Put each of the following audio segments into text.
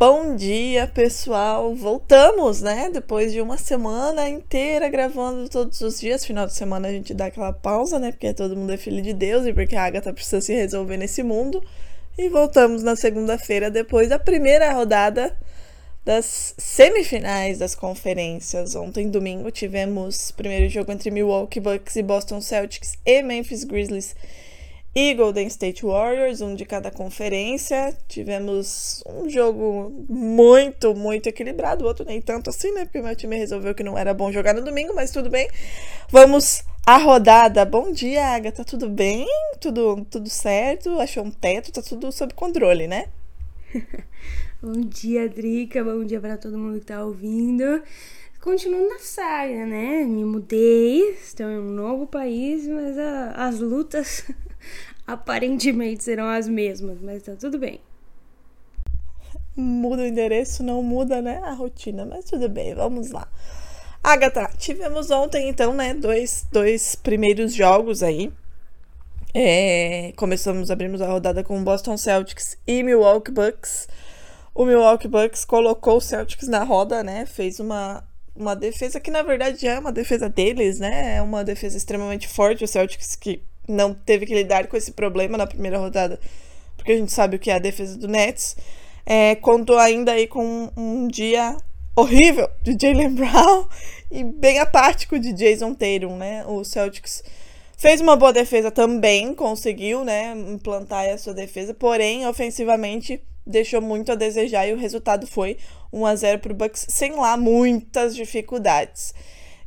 Bom dia, pessoal! Voltamos, né? Depois de uma semana inteira gravando todos os dias. Final de semana a gente dá aquela pausa, né? Porque todo mundo é filho de Deus e porque a Agatha precisa se resolver nesse mundo. E voltamos na segunda-feira, depois da primeira rodada das semifinais das conferências. Ontem, domingo, tivemos primeiro jogo entre Milwaukee Bucks e Boston Celtics e Memphis Grizzlies e Golden State Warriors, um de cada conferência. Tivemos um jogo muito, muito equilibrado, o outro nem tanto assim, né? Porque meu time resolveu que não era bom jogar no domingo, mas tudo bem. Vamos à rodada. Bom dia, Agatha, tudo bem? Tudo, tudo certo? Achou um teto? Tá tudo sob controle, né? Bom dia, Drica. Bom dia para todo mundo que tá ouvindo. Continuo na saga, né? Me mudei, estou em um novo país, mas a- as lutas aparentemente serão as mesmas, mas tá tudo bem. Muda o endereço, não muda, né? A rotina, mas tudo bem, vamos lá. Agatha, tivemos ontem, então, né? Dois, dois primeiros jogos aí. É, começamos, abrimos a rodada com Boston Celtics e Milwaukee Bucks. O Milwaukee Bucks colocou o Celtics na roda, né? Fez uma, uma defesa que, na verdade, é uma defesa deles, né? É uma defesa extremamente forte. O Celtics que não teve que lidar com esse problema na primeira rodada, porque a gente sabe o que é a defesa do Nets. É, contou ainda aí com um dia horrível de Jalen Brown e bem apático de Jason Tatum, né? O Celtics fez uma boa defesa também, conseguiu, né, implantar a sua defesa, porém, ofensivamente, deixou muito a desejar e o resultado foi 1 a 0 para o Bucks, sem lá muitas dificuldades.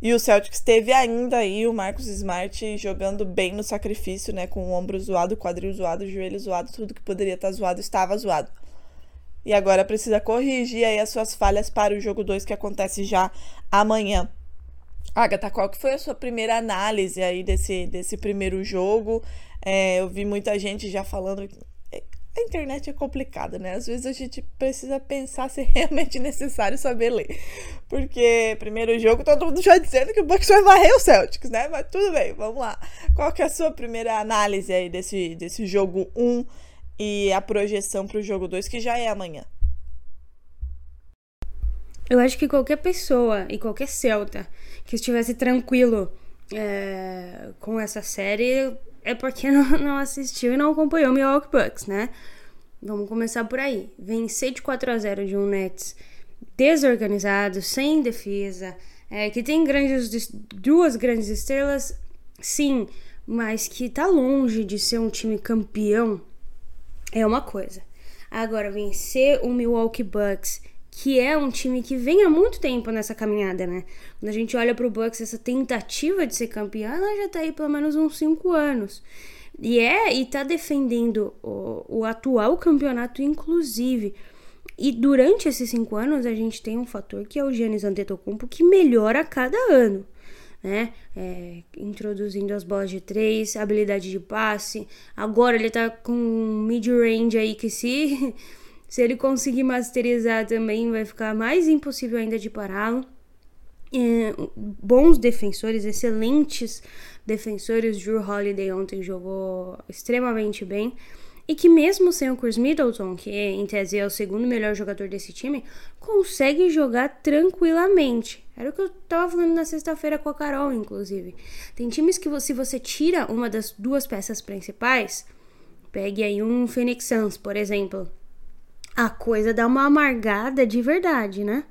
E o Celtics teve ainda aí o Marcus Smart jogando bem no sacrifício, né, com o ombro zoado, quadril zoado, joelho zoado, tudo que poderia estar zoado estava zoado. E agora precisa corrigir aí as suas falhas para o jogo 2 que acontece já amanhã. Agatha, qual que foi a sua primeira análise aí desse, desse primeiro jogo? É, eu vi muita gente já falando a internet é complicada, né? Às vezes a gente precisa pensar se é realmente necessário saber ler. Porque primeiro jogo, todo mundo já dizendo que o Bucks vai varrer o Celtics, né? Mas tudo bem, vamos lá. Qual que é a sua primeira análise aí desse, desse jogo 1 e a projeção para o jogo 2, que já é amanhã? Eu acho que qualquer pessoa e qualquer Celta que estivesse tranquilo é, com essa série é porque não, não assistiu e não acompanhou o Milwaukee Bucks, né? Vamos começar por aí. Vencer de 4 a 0 de um Nets desorganizado, sem defesa, é, que tem grandes, duas grandes estrelas, sim, mas que tá longe de ser um time campeão, é uma coisa. Agora, vencer o Milwaukee Bucks que é um time que vem há muito tempo nessa caminhada, né? Quando a gente olha pro Bucks, essa tentativa de ser campeã, ela já tá aí pelo menos uns 5 anos. E é, e tá defendendo o, o atual campeonato, inclusive. E durante esses cinco anos, a gente tem um fator que é o Giannis Antetokounmpo, que melhora a cada ano. Né? É, introduzindo as bolas de três, habilidade de passe. Agora ele tá com mid-range aí que se se ele conseguir masterizar também, vai ficar mais impossível ainda de pará-lo. É, bons defensores, excelentes defensores. Drew Holiday ontem jogou extremamente bem. E que mesmo sem o Chris Middleton, que em tese é o segundo melhor jogador desse time, consegue jogar tranquilamente. Era o que eu tava falando na sexta-feira com a Carol, inclusive. Tem times que se você tira uma das duas peças principais, pegue aí um Phoenix Suns, por exemplo, a coisa dá uma amargada de verdade, né?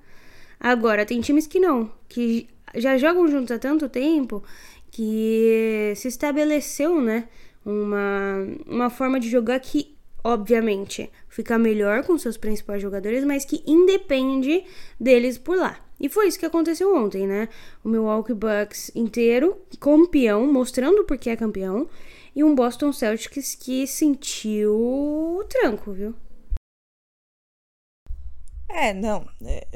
Agora, tem times que não, que já jogam juntos há tanto tempo que se estabeleceu, né? Uma, uma forma de jogar que obviamente, ficar melhor com seus principais jogadores, mas que independe deles por lá. E foi isso que aconteceu ontem, né? O Milwaukee Bucks inteiro, campeão, mostrando porque é campeão, e um Boston Celtics que sentiu o tranco, viu? É, não. É,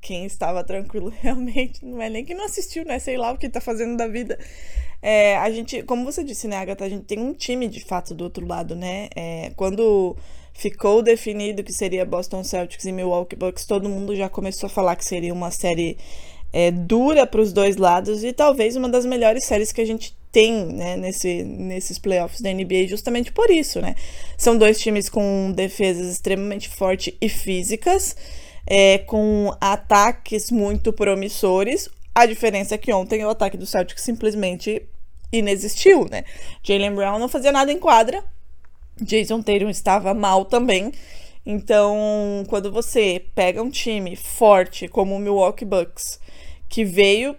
quem estava tranquilo realmente não é nem que não assistiu, né? Sei lá o que tá fazendo da vida. É, a gente, como você disse, né, Agatha, a gente tem um time de fato do outro lado, né? É, quando ficou definido que seria Boston Celtics e Milwaukee Bucks, todo mundo já começou a falar que seria uma série é, dura para os dois lados e talvez uma das melhores séries que a gente tem né, nesse, nesses playoffs da NBA, justamente por isso, né? São dois times com defesas extremamente fortes e físicas, é, com ataques muito promissores. A diferença é que ontem o ataque do Celtics simplesmente inexistiu, né? Jalen Brown não fazia nada em quadra, Jason Tatum estava mal também. Então, quando você pega um time forte como o Milwaukee Bucks, que veio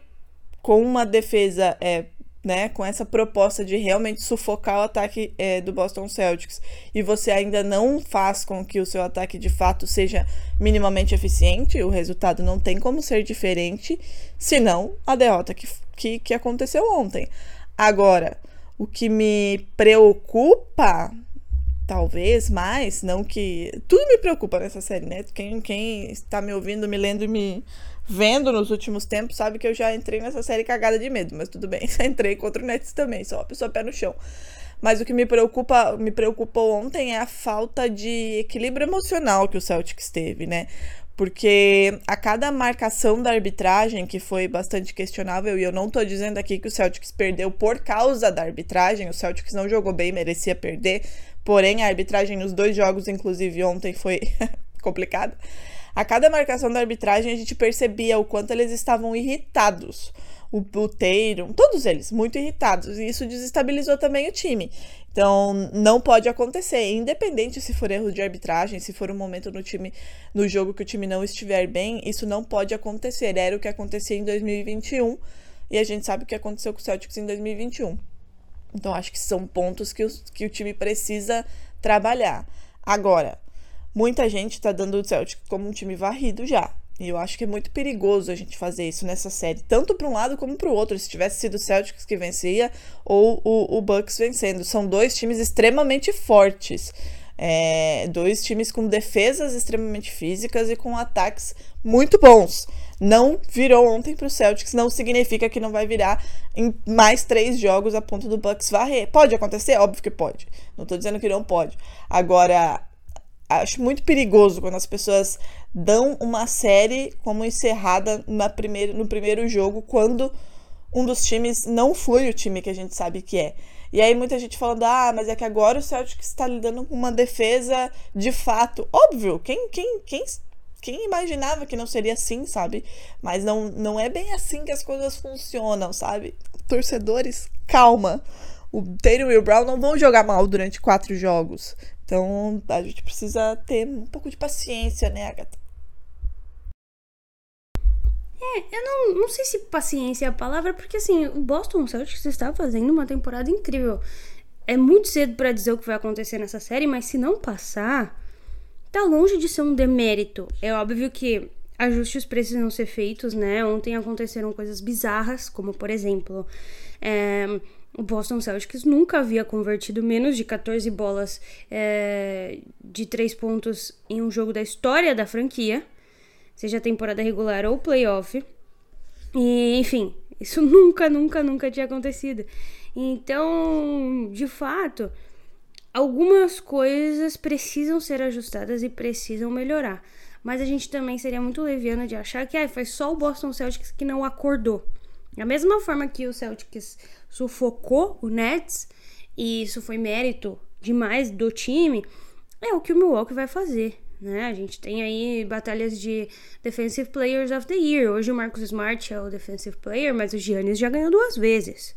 com uma defesa, é, né, com essa proposta de realmente sufocar o ataque é, do Boston Celtics, e você ainda não faz com que o seu ataque de fato seja minimamente eficiente, o resultado não tem como ser diferente, senão a derrota que, que, que aconteceu ontem. Agora, o que me preocupa talvez mais, não que. Tudo me preocupa nessa série, né? Quem, quem está me ouvindo, me lendo e me vendo nos últimos tempos sabe que eu já entrei nessa série cagada de medo, mas tudo bem, entrei contra o Nets também, só uma pessoa pé no chão. Mas o que me preocupa, me preocupou ontem é a falta de equilíbrio emocional que o Celtics teve, né? Porque a cada marcação da arbitragem, que foi bastante questionável, e eu não tô dizendo aqui que o Celtics perdeu por causa da arbitragem, o Celtics não jogou bem, merecia perder, Porém, a arbitragem nos dois jogos, inclusive ontem, foi complicada. A cada marcação da arbitragem, a gente percebia o quanto eles estavam irritados. O, o Tatum, todos eles, muito irritados. E isso desestabilizou também o time. Então, não pode acontecer. Independente se for erro de arbitragem, se for um momento no time, no jogo que o time não estiver bem, isso não pode acontecer. Era o que acontecia em 2021. E a gente sabe o que aconteceu com o Celtics em 2021. Então, acho que são pontos que, os, que o time precisa trabalhar. Agora, muita gente está dando o Celtic como um time varrido já. E eu acho que é muito perigoso a gente fazer isso nessa série, tanto para um lado como para o outro. Se tivesse sido o Celtics que vencia ou o, o Bucks vencendo. São dois times extremamente fortes. É, dois times com defesas extremamente físicas e com ataques muito bons não virou ontem para o Celtics, não significa que não vai virar em mais três jogos a ponto do Bucks varrer. Pode acontecer? Óbvio que pode. Não estou dizendo que não pode. Agora, acho muito perigoso quando as pessoas dão uma série como encerrada na primeira, no primeiro jogo, quando um dos times não foi o time que a gente sabe que é. E aí muita gente falando, ah, mas é que agora o Celtics está lidando com uma defesa de fato. Óbvio, quem, quem, quem quem imaginava que não seria assim, sabe? Mas não, não é bem assim que as coisas funcionam, sabe? Torcedores, calma. O Taylor e o Brown não vão jogar mal durante quatro jogos. Então a gente precisa ter um pouco de paciência, né, Agatha? É, eu não, não sei se paciência é a palavra, porque assim, o Boston Celtics está fazendo uma temporada incrível. É muito cedo para dizer o que vai acontecer nessa série, mas se não passar, tá longe de ser um demérito. É óbvio que ajustes precisam ser feitos, né? Ontem aconteceram coisas bizarras, como por exemplo, é, o Boston Celtics nunca havia convertido menos de 14 bolas é, de 3 pontos em um jogo da história da franquia, seja temporada regular ou playoff. E, enfim, isso nunca, nunca, nunca tinha acontecido. Então, de fato, algumas coisas precisam ser ajustadas e precisam melhorar. Mas a gente também seria muito leviano de achar que ah, foi só o Boston Celtics que não acordou. Da mesma forma que o Celtics sufocou o Nets, e isso foi mérito demais do time, é o que o Milwaukee vai fazer. Né? A gente tem aí batalhas de Defensive Players of the Year. Hoje o Marcus Smart é o Defensive Player, mas o Giannis já ganhou duas vezes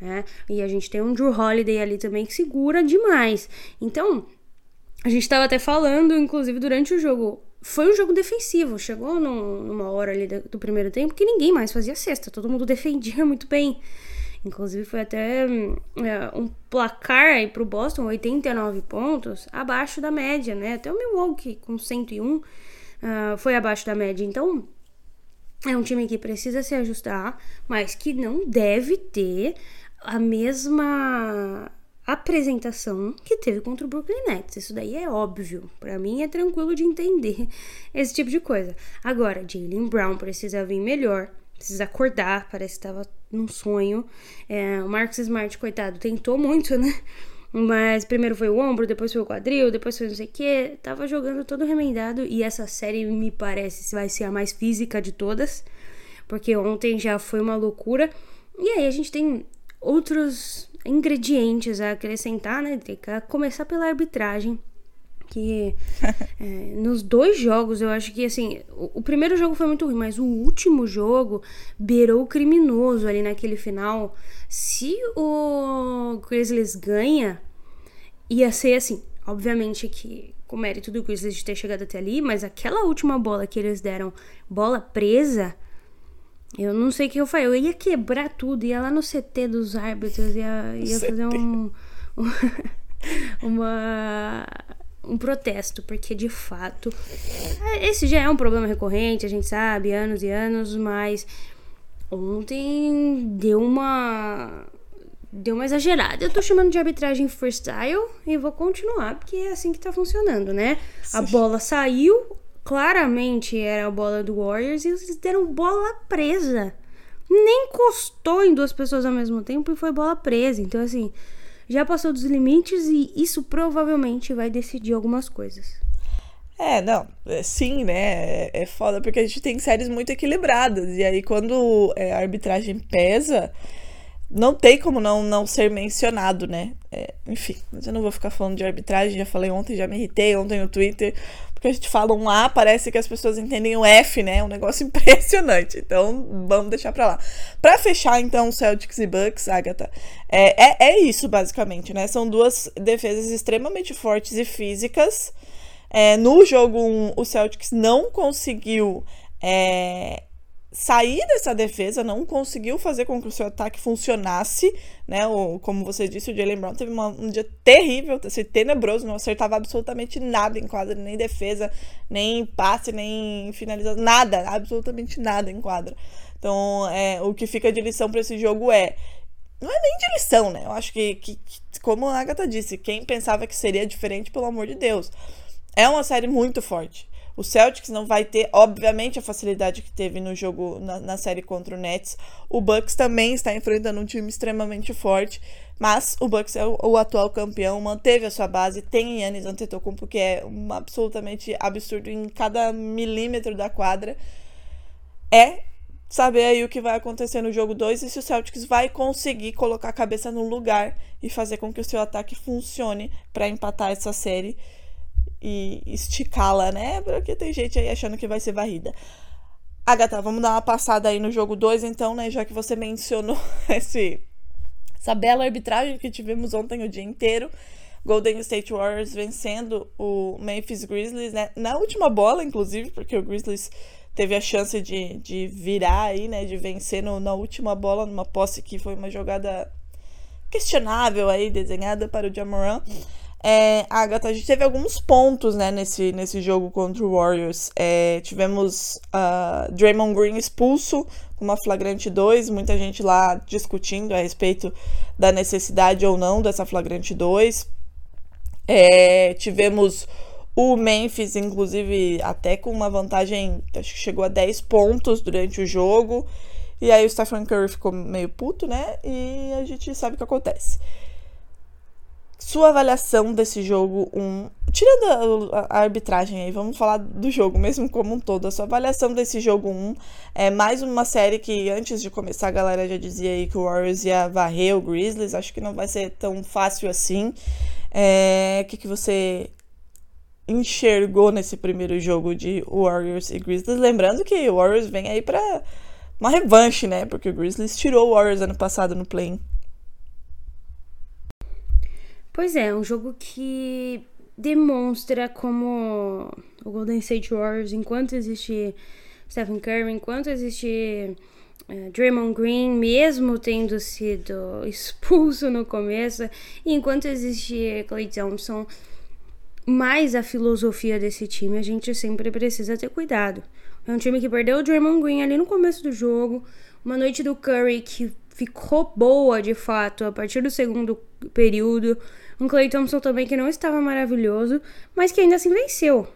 né? E a gente tem um Drew Holiday ali também que segura demais. Então, a gente estava até falando, inclusive, durante o jogo. Foi um jogo defensivo. Chegou num, numa hora ali do, do primeiro tempo que ninguém mais fazia cesta. Todo mundo defendia muito bem. Inclusive foi até hum, é, um placar aí pro Boston, 89 pontos, abaixo da média, né? Até o Milwaukee com 101 uh, foi abaixo da média. Então, é um time que precisa se ajustar, mas que não deve ter a mesma apresentação que teve contra o Brooklyn Nets. Isso daí é óbvio. Para mim é tranquilo de entender esse tipo de coisa. Agora, Jalen Brown precisa vir melhor, precisa acordar, parece que estava num sonho. É, o Marcus Smart, coitado, tentou muito, né? Mas primeiro foi o ombro, depois foi o quadril, depois foi não sei o que. Tava jogando todo remendado. E essa série me parece vai ser a mais física de todas. Porque ontem já foi uma loucura. E aí a gente tem outros ingredientes a acrescentar, né? Que começar pela arbitragem. Que é, nos dois jogos eu acho que assim, o, o, primeiro jogo foi muito ruim, mas o último jogo beirou o criminoso ali naquele final. Se o Grizzlies ganha, ia ser assim, obviamente que com mérito do Grizzlies de ter chegado até ali, mas aquela última bola que eles deram, bola presa, eu não sei o que eu faria. Eu ia quebrar tudo, ia lá no CT dos árbitros, ia, ia fazer um. uma. Um protesto, porque de fato. É, esse já é um problema recorrente, a gente sabe, anos e anos, mas ontem deu uma. Deu uma exagerada. Eu tô chamando de arbitragem freestyle e vou continuar, porque é assim que tá funcionando, né? A bola saiu, claramente era a bola do Warriors e eles deram bola presa. Nem encostou em duas pessoas ao mesmo tempo e foi bola presa. Então, assim, já passou dos limites e isso provavelmente vai decidir algumas coisas. É, não, é, sim, né? É, é foda porque a gente tem séries muito equilibradas. E aí, quando é, a arbitragem pesa, não tem como não, não ser mencionado, né? É, enfim, mas eu não vou ficar falando de arbitragem, já falei ontem, já me irritei ontem no Twitter que a gente fala um A, parece que as pessoas entendem o F, né? É um negócio impressionante. Então, vamos deixar pra lá. Pra fechar, então, Celtics e Bucks, Agatha, é, é, é isso, basicamente, né? São duas defesas extremamente fortes e físicas. É, no jogo 1, um, o Celtics não conseguiu é, sair dessa defesa, não conseguiu fazer com que o seu ataque funcionasse, né? O, como você disse, o Jalen Brown teve uma, um dia terrível, assim, tenebroso, não acertava absolutamente nada em quadra, nem defesa, nem passe, nem finalização, nada, absolutamente nada em quadra. Então, é, o que fica de lição para esse jogo é não é nem de lição, né? Eu acho que, que, que, como a Agatha disse, quem pensava que seria diferente, pelo amor de Deus. É uma série muito forte. O Celtics não vai ter, obviamente, a facilidade que teve no jogo na, na, série contra o Nets. O Bucks também está enfrentando um time extremamente forte, mas o Bucks é o, o atual campeão, manteve a sua base, tem Yannis Antetokounmpo que é um absolutamente absurdo em cada milímetro da quadra. É saber aí o que vai acontecer no jogo 2 e se o Celtics vai conseguir colocar a cabeça no lugar e fazer com que o seu ataque funcione para empatar essa série e esticá-la, né? Porque tem gente aí achando que vai ser varrida. Agatha, vamos dar uma passada aí no jogo 2, então, né? Já que você mencionou esse, essa bela arbitragem que tivemos ontem o dia inteiro. Golden State Warriors vencendo o Memphis Grizzlies, né? Na última bola, inclusive, porque o Grizzlies teve a chance de, de virar aí, né? De vencer no, na última bola, numa posse que foi uma jogada questionável aí, desenhada para o Jamoran. É, Agatha, a gente teve alguns pontos né, nesse, nesse jogo contra o Warriors. É, tivemos uh, Draymond Green expulso com uma flagrante 2, muita gente lá discutindo a respeito da necessidade ou não dessa flagrante 2. É, tivemos o Memphis, inclusive, até com uma vantagem, acho que chegou a 10 pontos durante o jogo. E aí o Stephen Curry ficou meio puto, né? E a gente sabe o que acontece sua avaliação desse jogo um tirando a, arbitragem aí vamos falar do jogo mesmo como um todo a sua avaliação desse jogo 1 um, é mais uma série que antes de começar a galera já dizia aí que o Warriors ia varrer o Grizzlies acho que não vai ser tão fácil assim. É, o que, que você enxergou nesse primeiro jogo de Warriors e Grizzlies? Lembrando que o Warriors vem aí para uma revanche né porque o Grizzlies tirou o Warriors ano passado no play Pois é, um jogo que demonstra como o Golden State Warriors, enquanto existe Stephen Curry, enquanto existe é, Draymond Green, mesmo tendo sido expulso no começo, enquanto existir Clay Thompson, mais a filosofia desse time, a gente sempre precisa ter cuidado. É um time que perdeu o Draymond Green ali no começo do jogo, uma noite do Curry que ficou boa de fato a partir do segundo período, um Clay Thompson também que não estava maravilhoso, mas que ainda assim venceu.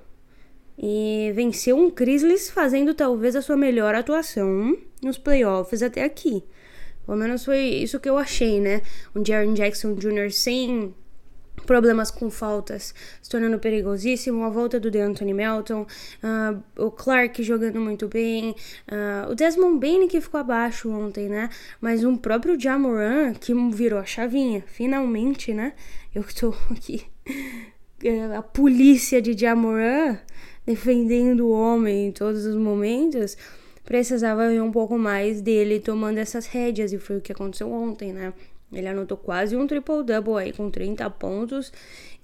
E venceu um Grizzlies fazendo talvez a sua melhor atuação nos playoffs até aqui. Pelo menos foi isso que eu achei, né? Um Jaren Jackson Jr. sem problemas com faltas, se tornando perigosíssimo, a volta do DeAnthony Melton, uh, o Clark jogando muito bem, uh, o Desmond Bain que ficou abaixo ontem, né? Mas um próprio Jamoran que virou a chavinha, finalmente, né? Eu tô aqui, é, a polícia de Jamoran defendendo o homem em todos os momentos, precisava ver um pouco mais dele tomando essas rédeas, e foi o que aconteceu ontem, né? Ele anotou quase um triple-double aí com 30 pontos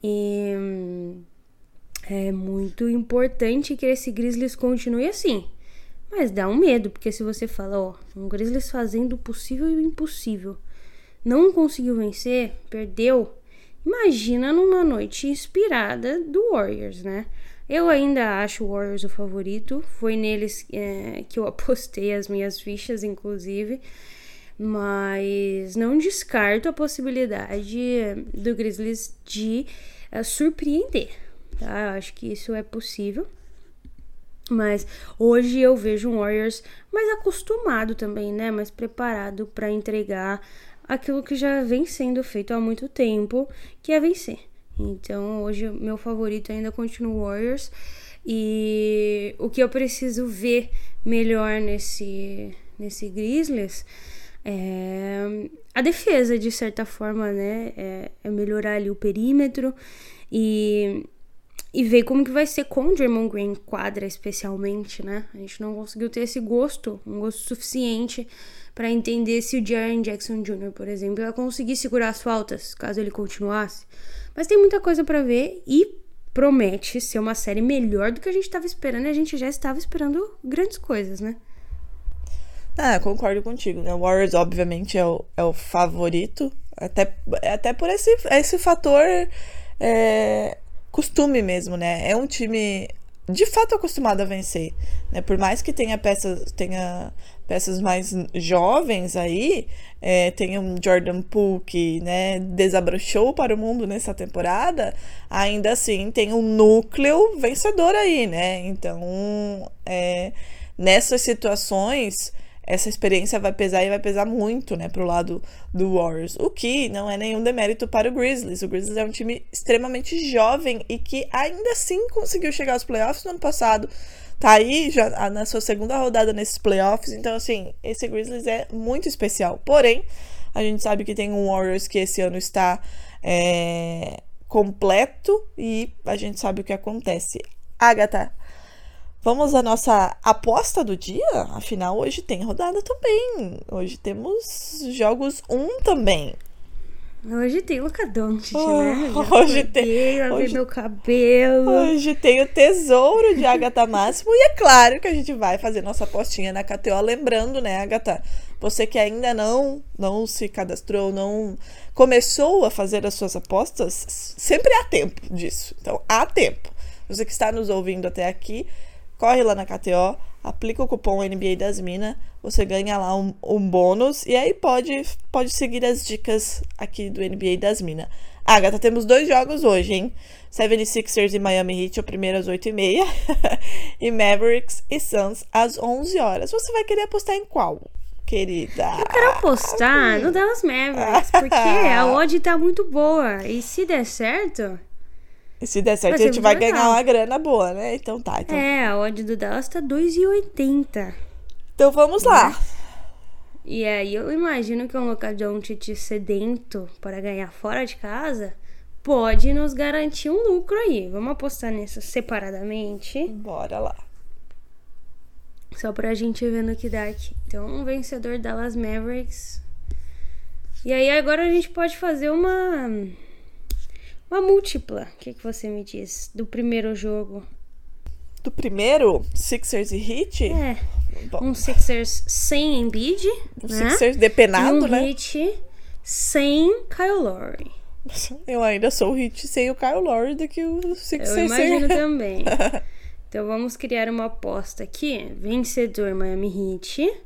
e é muito importante que esse Grizzlies continue assim. Mas dá um medo, porque se você fala, ó, um Grizzlies fazendo o possível e o impossível, não conseguiu vencer, perdeu, imagina numa noite inspirada do Warriors, né? Eu ainda acho o Warriors o favorito. Foi neles é, que eu apostei as minhas fichas, inclusive. Mas não descarto a possibilidade do Grizzlies de é, surpreender. Tá? Eu acho que isso é possível. Mas hoje eu vejo um Warriors mais acostumado também, né? Mais preparado para entregar aquilo que já vem sendo feito há muito tempo, que é vencer. Então hoje meu favorito ainda continua o Warriors. E o que eu preciso ver melhor nesse, nesse Grizzlies é a defesa, de certa forma, né? É, é melhorar ali o perímetro e, e ver como que vai ser com o Draymond Green quadra, especialmente, né? A gente não conseguiu ter esse gosto, um gosto suficiente para entender se o Jaren Jackson Jr., por exemplo, ia conseguir segurar as faltas, caso ele continuasse. Mas tem muita coisa para ver e promete ser uma série melhor do que a gente estava esperando e a gente já estava esperando grandes coisas, né? Ah, concordo contigo, né? O Warriors, obviamente, é o, é o favorito, até, até por esse, esse fator é, costume mesmo, né? É um time de fato acostumado a vencer, né? Por mais que tenha peças, tenha peças mais jovens aí, é, tem um Jordan Poole que né, desabrochou para o mundo nessa temporada, ainda assim tem um núcleo vencedor aí, né? Então, é, nessas situações, essa experiência vai pesar e vai pesar muito, né, pro lado do Warriors. O que não é nenhum demérito para o Grizzlies. O Grizzlies é um time extremamente jovem e que ainda assim conseguiu chegar aos playoffs no ano passado tá aí já na sua segunda rodada nesses playoffs. Então, assim, esse Grizzlies é muito especial. Porém, a gente sabe que tem um Warriors que esse ano está é, completo e a gente sabe o que acontece. Agatha, vamos à nossa aposta do dia? Afinal, hoje tem rodada também. Hoje temos jogos 1 um também. Hoje tem Luca Doncic, oh, né? Já hoje tem. Hoje, meu cabelo. Hoje tem o tesouro de Agatha Máximo. e é claro que a gente vai fazer nossa apostinha na KTO. Lembrando, né, Agatha? Você que ainda não, não se cadastrou, não começou a fazer as suas apostas, sempre há tempo disso. Então, há tempo. Você que está nos ouvindo até aqui, corre lá na KTO, aplica o cupom NBA das Minas, você ganha lá um, um, bônus e aí pode, pode seguir as dicas aqui do NBA das Minas. Agatha, temos dois jogos hoje, hein? 76ers e Miami Heat, o primeiro às 8h30 e Mavericks e Suns às 11 horas. Você vai querer apostar em qual? Querida. Eu quero apostar no Dallas Mavericks, porque a odd tá muito boa. E se der certo, e se der certo, a gente vai legal. ganhar uma grana boa, né? Então tá. Então... É, a odd do Dallas tá 2,80. Então vamos lá. Né? E aí eu imagino que um Luka Doncic sedento para ganhar fora de casa pode nos garantir um lucro aí. Vamos apostar nisso separadamente. Bora lá. Só pra gente ver no que dá aqui. Então, um vencedor Dallas Mavericks. E aí agora a gente pode fazer uma uma múltipla. O que, que você me diz do primeiro jogo? Do primeiro? Sixers e Heat? É. Bom. Um Sixers sem Embiid, O né? Sixers e depenado, um né? Heat sem Kyle Lowry. Eu ainda sou o hit sem o Kyle Lowry do que o Eu Sixers imagino sem. também. Então vamos criar uma aposta aqui. Vencedor Miami Heat.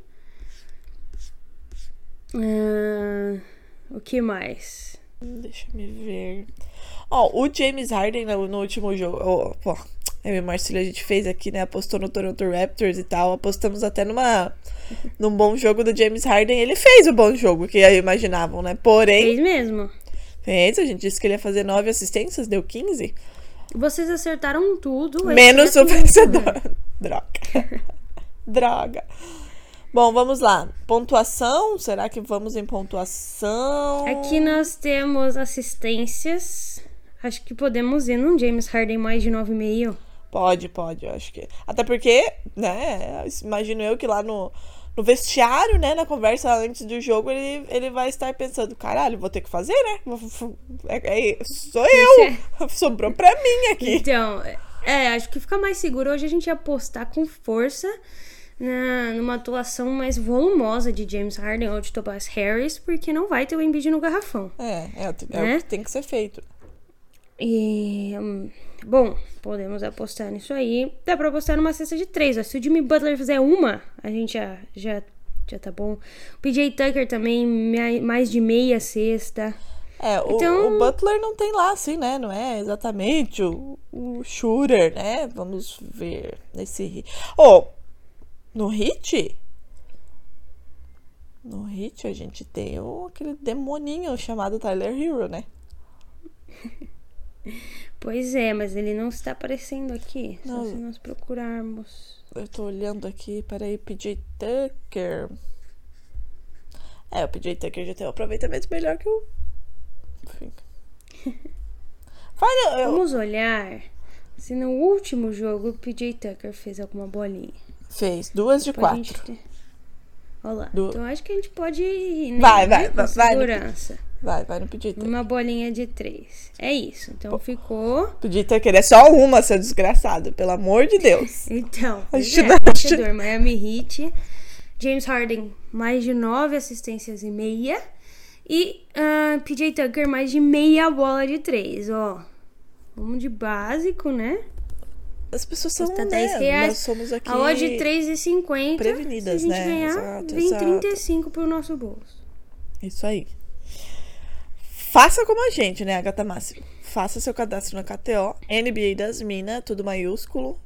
Ah, o que mais? Deixa me ver. Ó, o James Harden no, no último jogo. ó, pô, eu e o Marcelo a gente fez aqui, né? Apostou no Toronto Raptors e tal. Apostamos até numa. Num bom jogo do James Harden. Ele fez o bom jogo que aí imaginavam, né? Porém, Fez mesmo. fez. A gente disse que ele ia fazer nove assistências, deu 15. Vocês acertaram tudo. Menos o vencedor. Droga. Droga. Bom, vamos lá. Pontuação? Será que vamos em pontuação? Aqui nós temos assistências. Acho que podemos ir num James Harden mais de 9,5. Pode, pode, eu acho que. Até porque, né, imagino eu que lá no, no vestiário, né, na conversa antes do jogo, ele, ele vai estar pensando, caralho, vou ter que fazer, né? É, é, sou eu! Sobrou pra mim aqui. Então, é, acho que fica mais seguro hoje a gente apostar com força na, numa atuação mais volumosa de James Harden ou de Tobias Harris, porque não vai ter o Embiid no garrafão. É, é, é Né? o que tem que ser feito. E, hum, bom, podemos apostar nisso aí. Dá pra apostar numa cesta de três. ó. Se o Jimmy Butler fizer uma, a gente já, já, já tá bom. O PJ Tucker também, mais de meia cesta. É, o, Então- o Butler não tem lá, assim, né? Não é exatamente o, o shooter, né? Vamos ver nesse. Oh, no hit? No hit a gente tem o, aquele demoninho chamado Tyler Hero, né? Pois é, mas ele não está aparecendo aqui. Só Não. se nós procurarmos. Eu tô olhando aqui, peraí, PJ Tucker. É, o PJ Tucker já tem um aproveitamento melhor que o. Enfim. Eu- Vamos olhar se no último jogo o PJ Tucker fez alguma bolinha. Fez duas de gente quatro. ter- Olha lá. Du- Então acho que a gente pode ir. né? Vai, vai, Com vai, vai Segurança. Vai, vai no PJ Tucker. Uma bolinha de três. É isso. Então ficou. Podia ter querer só uma, seu desgraçado, pelo amor de Deus. Então, A pois gente é, vencedor, Miami Heat. James Harden, mais de nove assistências e meia. E ah, PJ Tucker, mais de meia bola de três, ó. Vamos de básico, né? As pessoas são, Custa né, 10 reais. nós somos aqui A odd de 3,50. prevenidas, Se a gente né? ganhar, Exato, vem exato. 35 pro nosso bolso. Isso aí. Faça como a gente, né, Agatha Máximo? Faça seu cadastro na KTO, NBA das Minas, tudo maiúsculo,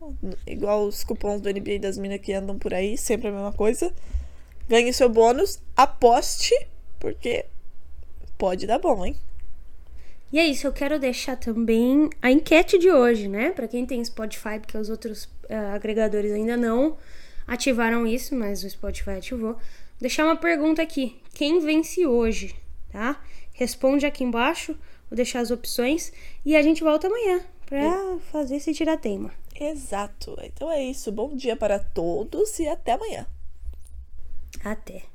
igual os cupons do NBA das Minas que andam por aí, sempre a mesma coisa. Ganhe seu bônus, aposte, porque pode dar bom, hein? E é isso, eu quero deixar também a enquete de hoje, né? Pra quem tem Spotify, porque os outros ah, agregadores ainda não ativaram isso, mas o Spotify ativou. Deixar uma pergunta aqui: quem vence hoje, tá? Responde aqui embaixo, vou deixar as opções e a gente volta amanhã pra fazer esse tiratema. Exato. Então é isso. Bom dia para todos e até amanhã. Até.